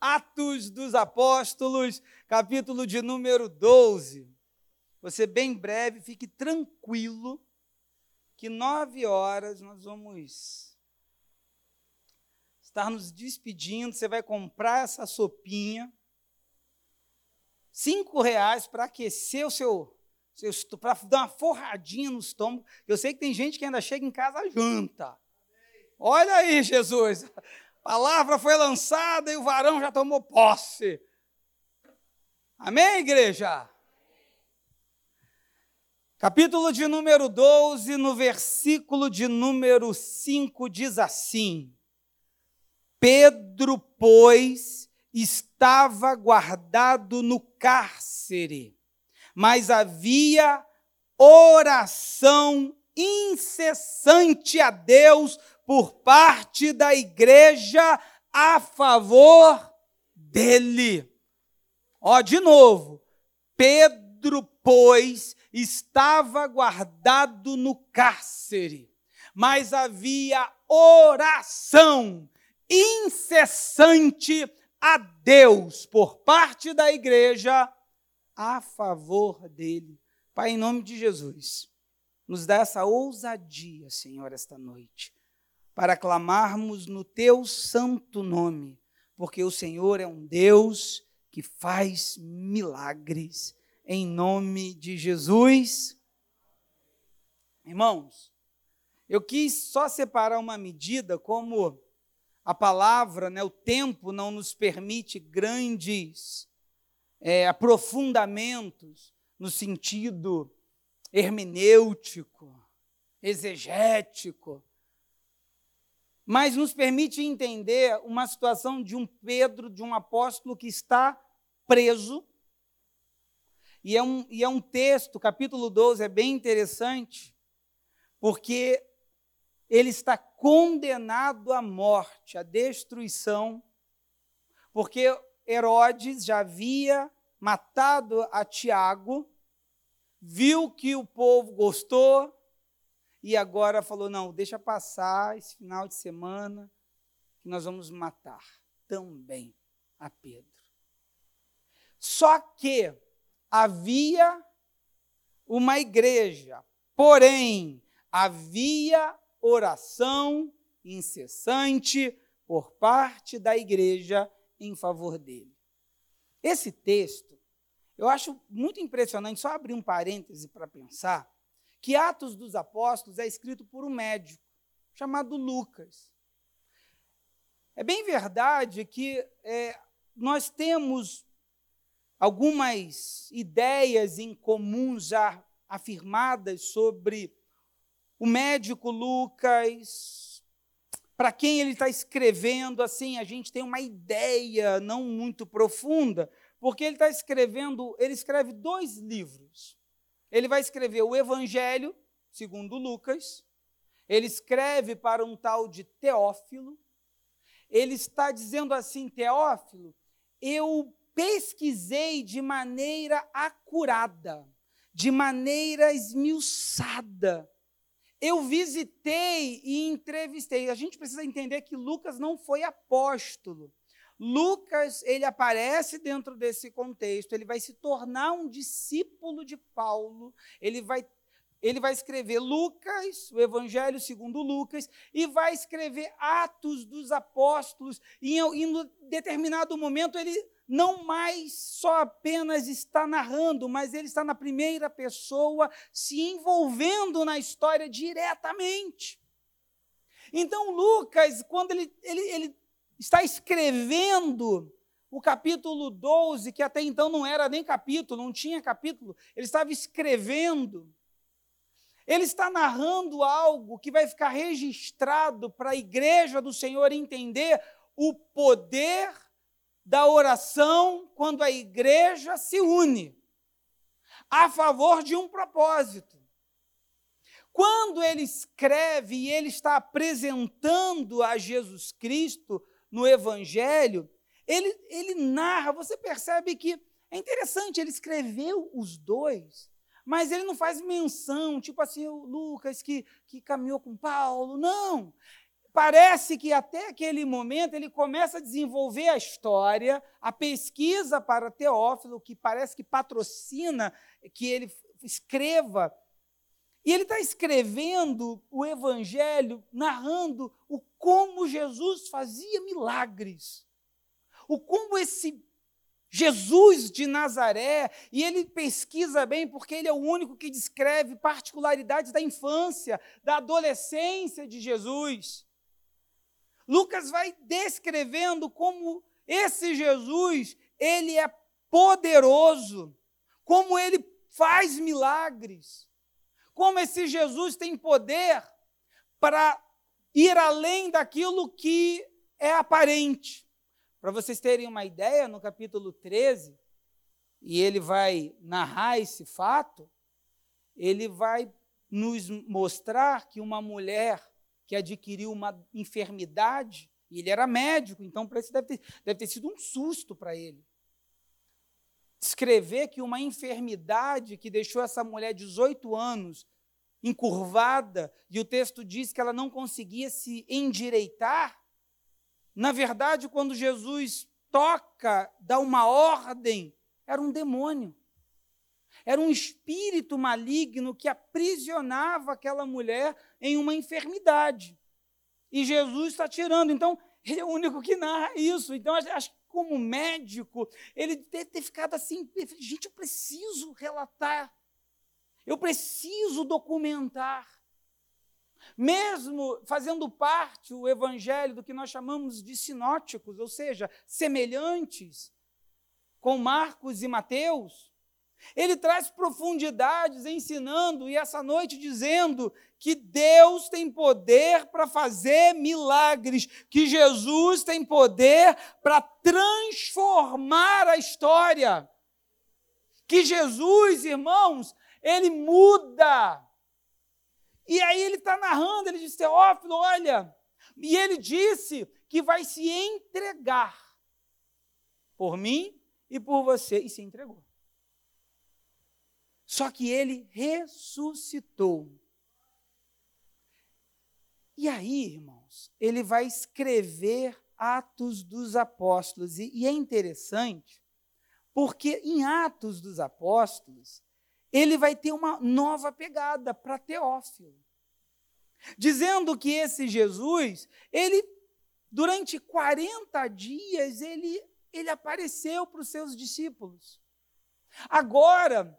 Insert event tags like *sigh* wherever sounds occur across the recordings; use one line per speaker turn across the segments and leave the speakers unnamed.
Atos dos Apóstolos, capítulo de número 12. Você bem breve, fique tranquilo, que nove horas nós vamos estar nos despedindo. Você vai comprar essa sopinha, cinco reais para aquecer o seu, seu para dar uma forradinha no estômago. Eu sei que tem gente que ainda chega em casa janta. Olha aí, Jesus. Palavra foi lançada e o varão já tomou posse. Amém, igreja? Capítulo de número 12, no versículo de número 5, diz assim: Pedro, pois, estava guardado no cárcere, mas havia oração incessante a Deus por parte da igreja a favor dele. Ó, de novo, Pedro, pois, estava guardado no cárcere, mas havia oração incessante a Deus por parte da igreja a favor dele. Pai, em nome de Jesus, nos dá essa ousadia, Senhor, esta noite, para clamarmos no teu santo nome, porque o Senhor é um Deus que faz milagres. Em nome de Jesus. Irmãos, eu quis só separar uma medida como a palavra, né, o tempo não nos permite grandes é, aprofundamentos no sentido hermenêutico, exegético, mas nos permite entender uma situação de um Pedro, de um apóstolo que está preso. E é um, e é um texto, capítulo 12, é bem interessante, porque ele está condenado à morte, à destruição, porque Herodes já havia matado a Tiago, viu que o povo gostou e agora falou: não, deixa passar esse final de semana que nós vamos matar também a Pedro. Só que havia uma igreja, porém havia oração incessante por parte da igreja em favor dele. Esse texto, eu acho muito impressionante, só abrir um parêntese para pensar, que Atos dos Apóstolos é escrito por um médico chamado Lucas. É bem verdade que é, nós temos algumas ideias em comum já afirmadas sobre o médico Lucas, para quem ele está escrevendo, assim, a gente tem uma ideia não muito profunda, porque ele está escrevendo, ele escreve dois livros. Ele vai escrever o Evangelho, segundo Lucas, ele escreve para um tal de Teófilo, ele está dizendo assim, Teófilo, eu pesquisei de maneira acurada, de maneira esmiuçada, eu visitei e entrevistei. A gente precisa entender que Lucas não foi apóstolo. Lucas, ele aparece dentro desse contexto, ele vai se tornar um discípulo de Paulo, ele vai ele vai escrever Lucas, o Evangelho segundo Lucas, e vai escrever Atos dos Apóstolos, e em, determinado momento ele não mais só apenas está narrando, mas ele está na primeira pessoa, se envolvendo na história diretamente. Então, Lucas, quando ele, ele, ele está escrevendo o capítulo 12, que até então não era nem capítulo, não tinha capítulo, ele estava escrevendo. Ele está narrando algo que vai ficar registrado para a igreja do Senhor entender o poder da oração quando a igreja se une a favor de um propósito. Quando ele escreve e ele está apresentando a Jesus Cristo no Evangelho, ele, ele narra, você percebe que é interessante, ele escreveu os dois, mas ele não faz menção, tipo assim, o Lucas que, que caminhou com Paulo, não. Parece que até aquele momento ele começa a desenvolver a história, a pesquisa para Teófilo, que parece que patrocina que ele escreva. E ele está escrevendo o evangelho, narrando o como Jesus fazia milagres. O como esse Jesus de Nazaré, e ele pesquisa bem, porque ele é o único que descreve particularidades da infância, da adolescência de Jesus. Lucas vai descrevendo como esse Jesus, ele é poderoso, como ele faz milagres, como esse Jesus tem poder para ir além daquilo que é aparente. Para vocês terem uma ideia, no capítulo 13, e ele vai narrar esse fato, ele vai nos mostrar que uma mulher que adquiriu uma enfermidade, e ele era médico, então para isso deve ter, deve ter sido um susto para ele. Descrever que uma enfermidade que deixou essa mulher 18 anos encurvada, e o texto diz que ela não conseguia se endireitar. Na verdade, quando Jesus toca, dá uma ordem, era um demônio. Era um espírito maligno que aprisionava aquela mulher em uma enfermidade. E Jesus está tirando. Então, ele é o único que narra isso. Então, acho que como médico, ele deve ter ficado assim: gente, eu preciso relatar, eu preciso documentar. Mesmo fazendo parte o evangelho do que nós chamamos de sinóticos, ou seja, semelhantes com Marcos e Mateus, ele traz profundidades ensinando e essa noite dizendo que Deus tem poder para fazer milagres, que Jesus tem poder para transformar a história. Que Jesus, irmãos, ele muda. E aí ele está narrando, ele diz, Teófilo, olha, e ele disse que vai se entregar por mim e por você, e se entregou. Só que ele ressuscitou. E aí, irmãos, ele vai escrever Atos dos Apóstolos. E, e é interessante, porque em Atos dos Apóstolos, ele vai ter uma nova pegada para Teófilo. Dizendo que esse Jesus, ele, durante 40 dias, ele, ele apareceu para os seus discípulos. Agora,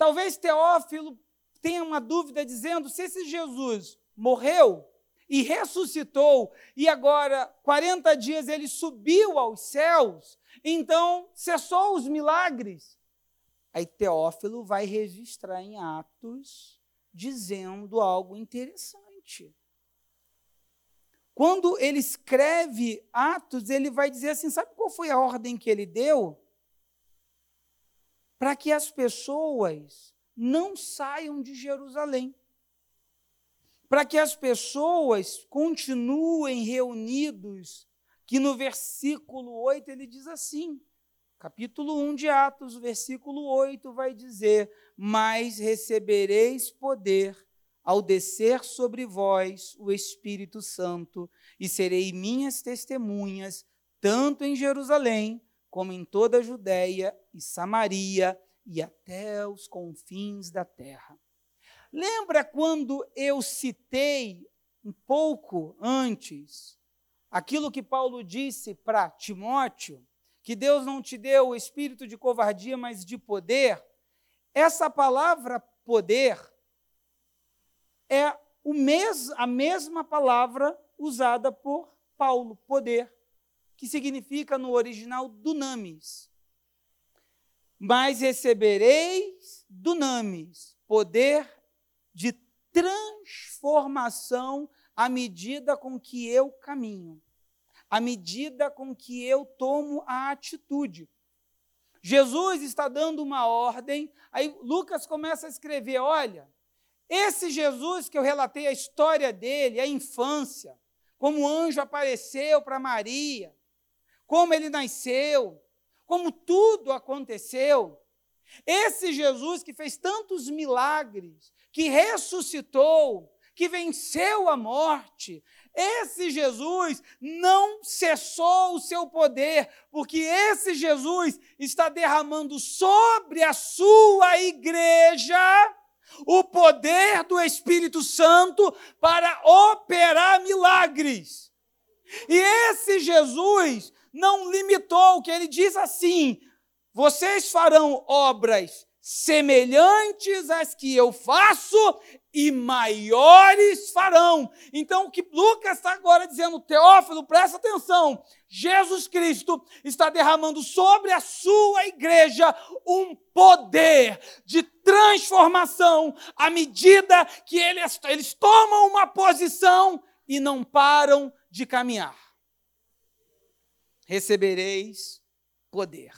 Talvez Teófilo tenha uma dúvida dizendo se esse Jesus morreu e ressuscitou e agora 40 dias ele subiu aos céus, então cessou os milagres. Aí Teófilo vai registrar em Atos dizendo algo interessante. Quando ele escreve Atos, ele vai dizer assim: sabe qual foi a ordem que ele deu? para que as pessoas não saiam de Jerusalém. Para que as pessoas continuem reunidos, que no versículo 8 ele diz assim, capítulo 1 de Atos, versículo 8 vai dizer: Mas recebereis poder ao descer sobre vós o Espírito Santo, e serei minhas testemunhas, tanto em Jerusalém, como em toda a Judéia e Samaria e até os confins da terra. Lembra quando eu citei um pouco antes aquilo que Paulo disse para Timóteo, que Deus não te deu o espírito de covardia, mas de poder? Essa palavra poder é mes a mesma palavra usada por Paulo, poder que significa no original dunamis. Mas recebereis dunamis, poder de transformação à medida com que eu caminho, à medida com que eu tomo a atitude. Jesus está dando uma ordem, aí Lucas começa a escrever: olha, esse Jesus que eu relatei a história dele, a infância, como o anjo apareceu para Maria, como ele nasceu, como tudo aconteceu. Esse Jesus que fez tantos milagres, que ressuscitou, que venceu a morte, esse Jesus não cessou o seu poder, porque esse Jesus está derramando sobre a sua igreja o poder do Espírito Santo para operar milagres. E esse Jesus não limitou, que ele diz assim: vocês farão obras semelhantes às que eu faço e maiores farão. Então, o que Lucas está agora dizendo, Teófilo, presta atenção: Jesus Cristo está derramando sobre a sua igreja um poder de transformação à medida que eles, eles tomam uma posição e não param de caminhar. Recebereis poder.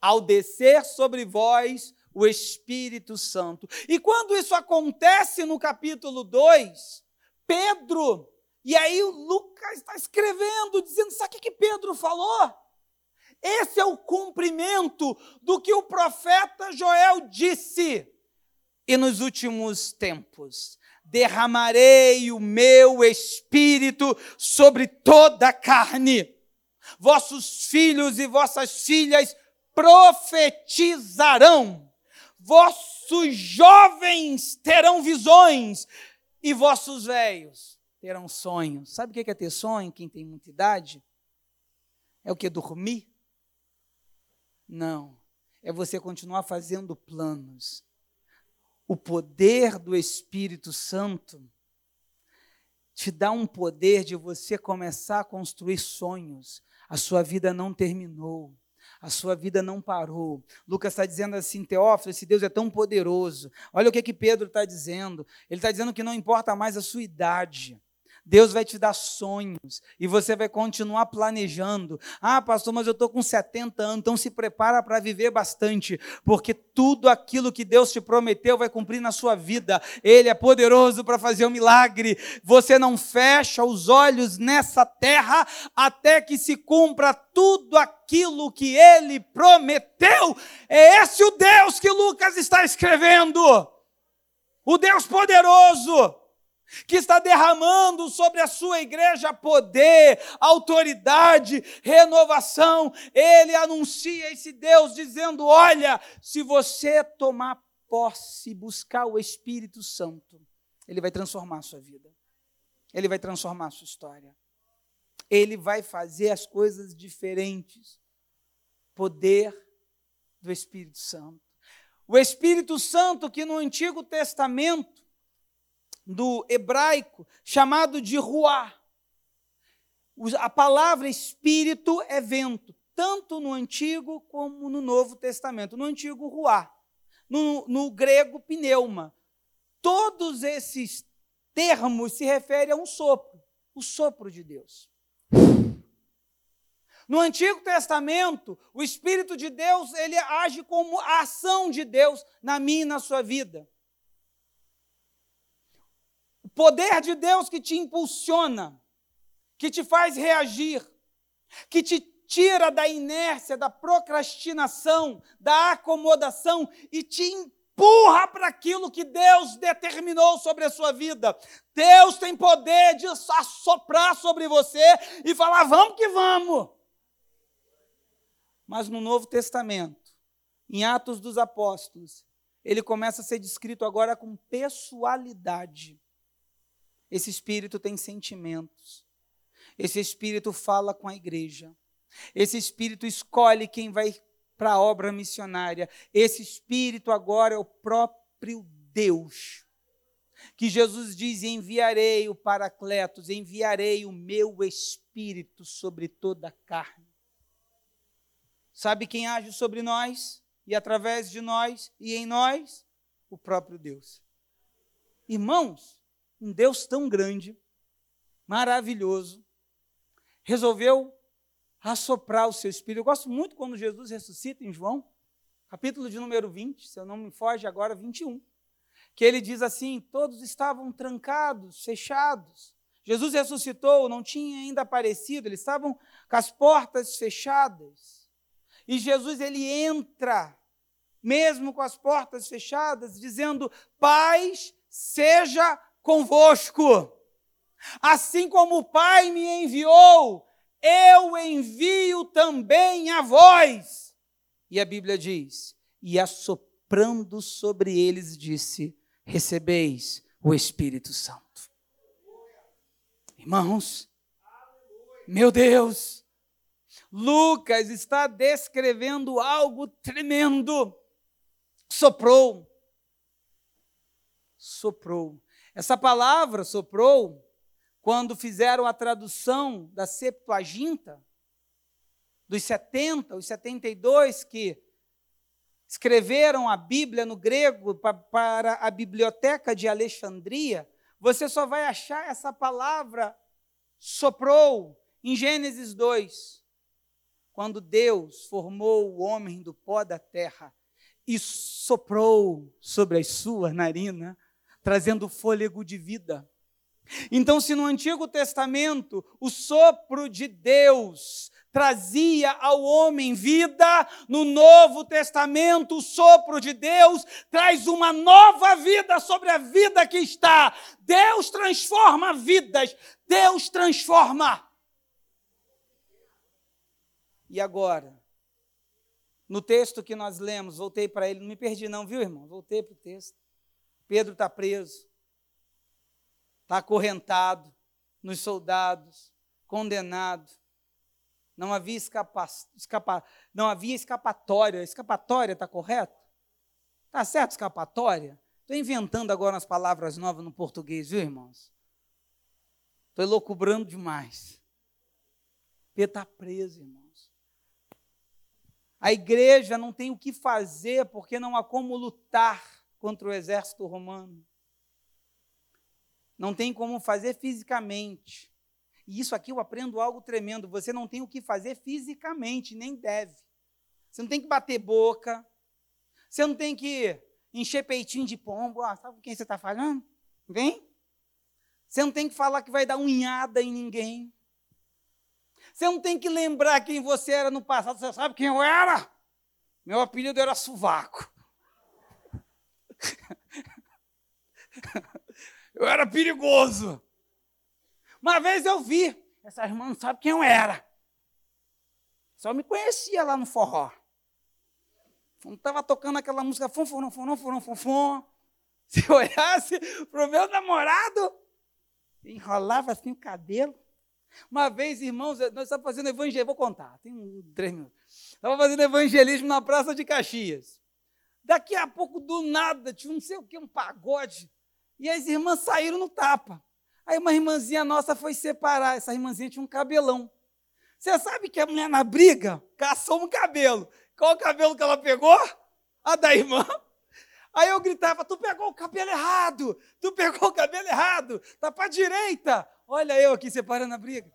Ao descer sobre vós o Espírito Santo. E quando isso acontece no capítulo 2, Pedro, e aí o Lucas está escrevendo, dizendo: sabe o que Pedro falou? Esse é o cumprimento do que o profeta Joel disse. E nos últimos tempos derramarei o meu espírito sobre toda a carne. Vossos filhos e vossas filhas profetizarão vossos jovens terão visões e vossos velhos terão sonhos. Sabe o que é ter sonho? Quem tem muita idade? É o que? Dormir? Não. É você continuar fazendo planos. O poder do Espírito Santo te dá um poder de você começar a construir sonhos. A sua vida não terminou a sua vida não parou. Lucas está dizendo assim, Teófilo, esse Deus é tão poderoso. Olha o que, que Pedro está dizendo. Ele está dizendo que não importa mais a sua idade. Deus vai te dar sonhos e você vai continuar planejando. Ah, pastor, mas eu estou com 70 anos, então se prepara para viver bastante, porque tudo aquilo que Deus te prometeu vai cumprir na sua vida. Ele é poderoso para fazer um milagre. Você não fecha os olhos nessa terra até que se cumpra tudo aquilo que ele prometeu. É esse o Deus que Lucas está escrevendo. O Deus poderoso que está derramando sobre a sua igreja poder, autoridade, renovação. Ele anuncia esse Deus dizendo: Olha, se você tomar posse buscar o Espírito Santo, ele vai transformar a sua vida, ele vai transformar a sua história, ele vai fazer as coisas diferentes. Poder do Espírito Santo. O Espírito Santo que no Antigo Testamento do hebraico chamado de ruá. A palavra espírito é vento, tanto no Antigo como no Novo Testamento. No Antigo, ruá. No, no grego, pneuma. Todos esses termos se referem a um sopro, o sopro de Deus. No Antigo Testamento, o Espírito de Deus, ele age como a ação de Deus na minha e na sua vida poder de Deus que te impulsiona, que te faz reagir, que te tira da inércia, da procrastinação, da acomodação e te empurra para aquilo que Deus determinou sobre a sua vida. Deus tem poder de assoprar sobre você e falar: vamos que vamos. Mas no Novo Testamento, em Atos dos Apóstolos, ele começa a ser descrito agora com pessoalidade. Esse espírito tem sentimentos. Esse espírito fala com a igreja. Esse espírito escolhe quem vai para a obra missionária. Esse espírito agora é o próprio Deus. Que Jesus diz: enviarei o Paracletos, enviarei o meu espírito sobre toda a carne. Sabe quem age sobre nós e através de nós e em nós? O próprio Deus. Irmãos, um Deus tão grande, maravilhoso, resolveu assoprar o seu espírito. Eu gosto muito quando Jesus ressuscita em João, capítulo de número 20, se eu não me foge agora, 21, que ele diz assim: todos estavam trancados, fechados. Jesus ressuscitou, não tinha ainda aparecido, eles estavam com as portas fechadas. E Jesus ele entra, mesmo com as portas fechadas, dizendo: Paz seja convosco. Assim como o Pai me enviou, eu envio também a vós. E a Bíblia diz: E assoprando sobre eles, disse: Recebeis o Espírito Santo. Irmãos, meu Deus, Lucas está descrevendo algo tremendo. Soprou. Soprou. Essa palavra soprou quando fizeram a tradução da Septuaginta, dos 70, os 72 que escreveram a Bíblia no grego para a biblioteca de Alexandria, você só vai achar essa palavra soprou em Gênesis 2, quando Deus formou o homem do pó da terra e soprou sobre as suas narinas, trazendo fôlego de vida. Então, se no Antigo Testamento o sopro de Deus trazia ao homem vida, no Novo Testamento o sopro de Deus traz uma nova vida sobre a vida que está. Deus transforma vidas, Deus transforma. E agora, no texto que nós lemos, voltei para ele, não me perdi não, viu, irmão? Voltei para o texto. Pedro está preso está acorrentado nos soldados, condenado. Não havia, escapa, escapa, não havia escapatória. Escapatória está correto? Está certo escapatória? Estou inventando agora umas palavras novas no português, viu, irmãos? Estou elocubrando demais. Pedro está preso, irmãos. A igreja não tem o que fazer porque não há como lutar contra o exército romano não tem como fazer fisicamente. E isso aqui eu aprendo algo tremendo. Você não tem o que fazer fisicamente, nem deve. Você não tem que bater boca. Você não tem que encher peitinho de pombo. Ah, sabe com quem você está falando? Vem. Você não tem que falar que vai dar unhada em ninguém. Você não tem que lembrar quem você era no passado. Você sabe quem eu era? Meu apelido era Suvaco. *laughs* Eu era perigoso. Uma vez eu vi, essa irmã não sabe quem eu era. Só me conhecia lá no forró. Quando estava tocando aquela música fum, fum, fum, fum, fum, fum, se olhasse para o meu namorado, enrolava assim o cabelo. Uma vez, irmãos, nós estávamos fazendo evangelismo, vou contar, tem três minutos. Estava fazendo evangelismo na Praça de Caxias. Daqui a pouco, do nada, tinha não sei o que, um pagode. E as irmãs saíram no tapa. Aí uma irmãzinha nossa foi separar. Essa irmãzinha tinha um cabelão. Você sabe que a mulher na briga caçou um cabelo. Qual o cabelo que ela pegou? A da irmã. Aí eu gritava: Tu pegou o cabelo errado! Tu pegou o cabelo errado! Tá para direita! Olha eu aqui separando a briga.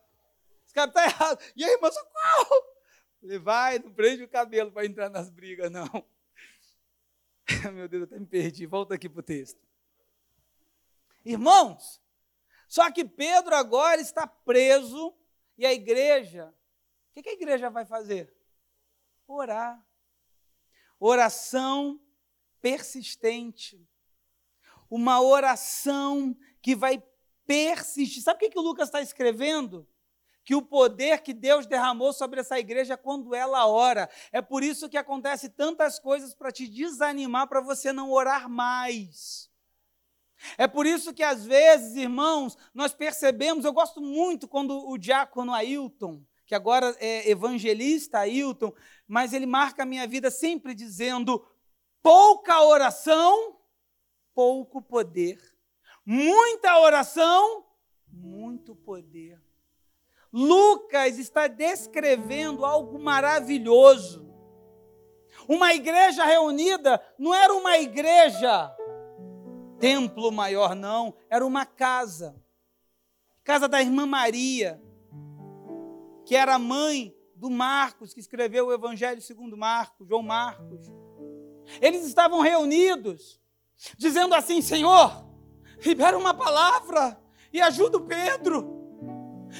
Esse cara tá errado. E a irmã, socorro! Vai, não prende o cabelo para entrar nas brigas, não. *laughs* Meu Deus, eu até me perdi. Volta aqui para o texto. Irmãos, só que Pedro agora está preso e a igreja, o que a igreja vai fazer? Orar. Oração persistente. Uma oração que vai persistir. Sabe o que, o Lucas está escrevendo? Que o poder que Deus derramou sobre essa igreja quando ela ora. É por isso que acontece tantas coisas para te desanimar, para você não orar mais. É por isso que às vezes, irmãos, nós percebemos, eu gosto muito quando o diácono Ailton, que agora é evangelista Ailton, mas ele marca a minha vida sempre dizendo: pouca oração, pouco poder. Muita oração, muito poder. Lucas está descrevendo algo maravilhoso. Uma igreja reunida não era uma igreja templo maior, não, era uma casa. Casa da irmã Maria, que era mãe do Marcos, que escreveu o Evangelho segundo Marcos, João Marcos. Eles estavam reunidos, dizendo assim: Senhor, libera uma palavra e ajuda o Pedro.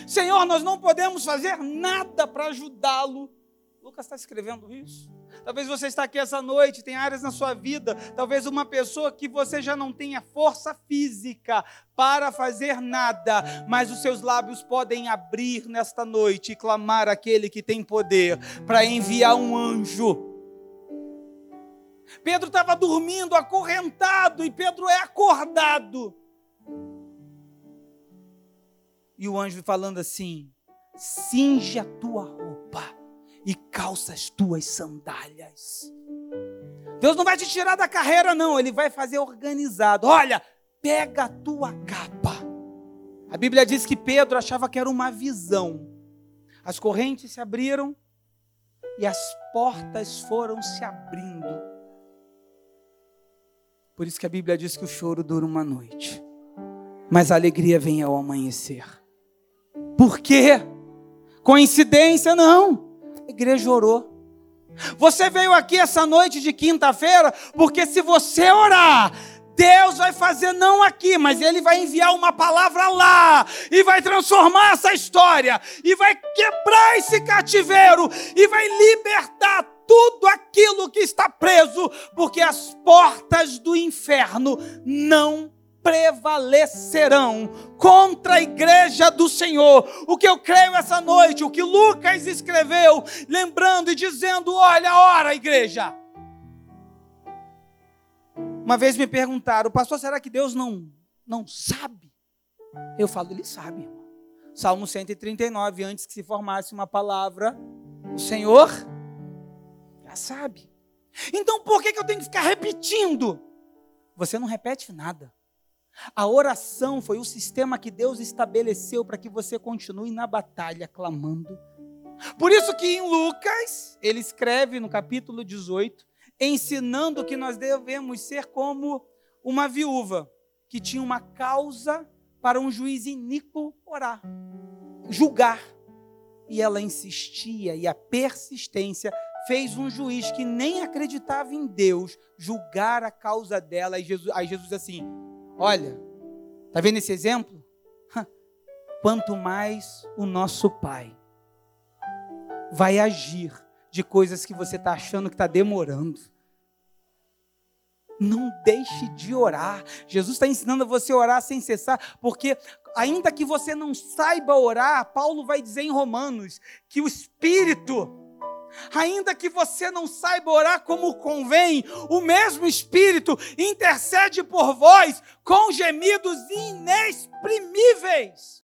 Senhor, nós não podemos fazer nada para ajudá-lo. Lucas está escrevendo isso. Talvez você está aqui essa noite, tem áreas na sua vida, talvez uma pessoa que você já não tenha força física para fazer nada, mas os seus lábios podem abrir nesta noite e clamar aquele que tem poder para enviar um anjo. Pedro estava dormindo, acorrentado, e Pedro é acordado. E o anjo falando assim: cinge a tua roupa e calça as tuas sandálias. Deus não vai te tirar da carreira, não, Ele vai fazer organizado. Olha, pega a tua capa. A Bíblia diz que Pedro achava que era uma visão. As correntes se abriram e as portas foram se abrindo. Por isso que a Bíblia diz que o choro dura uma noite, mas a alegria vem ao amanhecer. Por quê? Coincidência? Não. A igreja orou. Você veio aqui essa noite de quinta-feira, porque se você orar, Deus vai fazer não aqui, mas Ele vai enviar uma palavra lá, e vai transformar essa história, e vai quebrar esse cativeiro, e vai libertar tudo aquilo que está preso, porque as portas do inferno não prevalecerão contra a igreja do Senhor. O que eu creio essa noite, o que Lucas escreveu, lembrando e dizendo: olha a hora, igreja. Uma vez me perguntaram, pastor, será que Deus não, não sabe? Eu falo, ele sabe, irmão. Salmo 139, antes que se formasse uma palavra, o Senhor já sabe. Então por que, que eu tenho que ficar repetindo? Você não repete nada. A oração foi o sistema que Deus estabeleceu para que você continue na batalha clamando. Por isso que em Lucas, ele escreve no capítulo 18, ensinando que nós devemos ser como uma viúva que tinha uma causa para um juiz iníquo orar, julgar. E ela insistia e a persistência fez um juiz que nem acreditava em Deus julgar a causa dela. E Jesus, aí Jesus assim: Olha, está vendo esse exemplo? Quanto mais o nosso Pai vai agir de coisas que você está achando que está demorando. Não deixe de orar. Jesus está ensinando a você a orar sem cessar, porque ainda que você não saiba orar, Paulo vai dizer em Romanos que o Espírito ainda que você não saiba orar como convém, o mesmo Espírito intercede por vós com gemidos inexprimíveis.